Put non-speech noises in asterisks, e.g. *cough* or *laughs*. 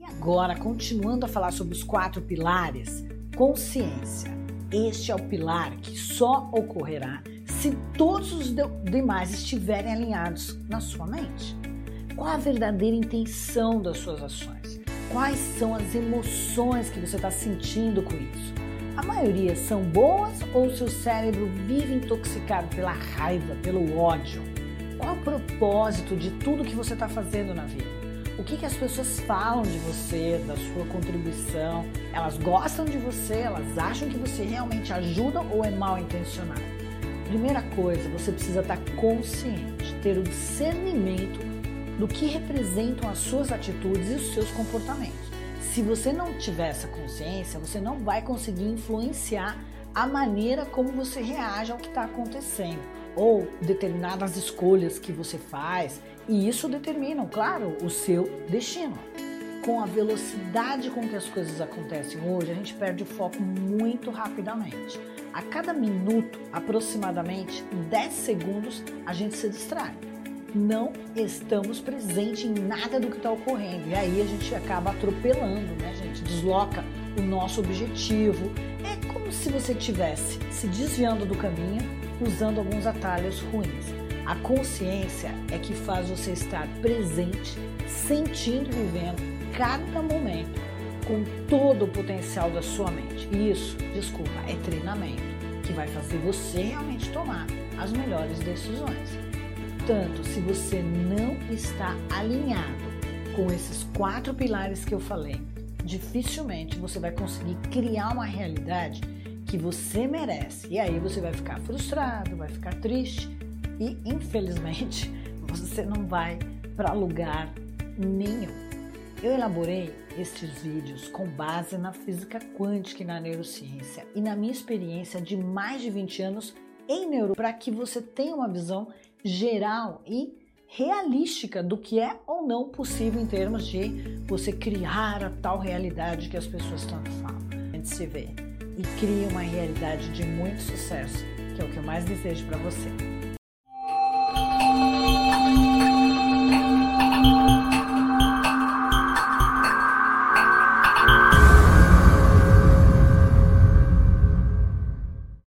E agora, continuando a falar sobre os quatro pilares, consciência. Este é o pilar que só ocorrerá se todos os demais estiverem alinhados na sua mente. Qual a verdadeira intenção das suas ações? Quais são as emoções que você está sentindo com isso? A maioria são boas ou seu cérebro vive intoxicado pela raiva, pelo ódio? Qual o propósito de tudo que você está fazendo na vida? O que, que as pessoas falam de você, da sua contribuição? Elas gostam de você? Elas acham que você realmente ajuda ou é mal intencionado? Primeira coisa, você precisa estar consciente, ter o discernimento do que representam as suas atitudes e os seus comportamentos. Se você não tiver essa consciência, você não vai conseguir influenciar a maneira como você reage ao que está acontecendo ou determinadas escolhas que você faz, e isso determina, claro, o seu destino. Com a velocidade com que as coisas acontecem hoje, a gente perde o foco muito rapidamente. A cada minuto, aproximadamente 10 segundos, a gente se distrai. Não estamos presentes em nada do que está ocorrendo. E aí a gente acaba atropelando, né, gente? Desloca o nosso objetivo. É como se você estivesse se desviando do caminho usando alguns atalhos ruins. A consciência é que faz você estar presente, sentindo e vivendo cada momento com todo o potencial da sua mente. E isso, desculpa, é treinamento que vai fazer você realmente tomar as melhores decisões. Portanto, se você não está alinhado com esses quatro pilares que eu falei, dificilmente você vai conseguir criar uma realidade que você merece. E aí você vai ficar frustrado, vai ficar triste e infelizmente *laughs* você não vai para lugar nenhum. Eu elaborei estes vídeos com base na física quântica e na neurociência e na minha experiência de mais de 20 anos em neuro para que você tenha uma visão geral e realística do que é ou não possível em termos de você criar a tal realidade que as pessoas tanto falam. A gente se vê e crie uma realidade de muito sucesso, que é o que eu mais desejo para você.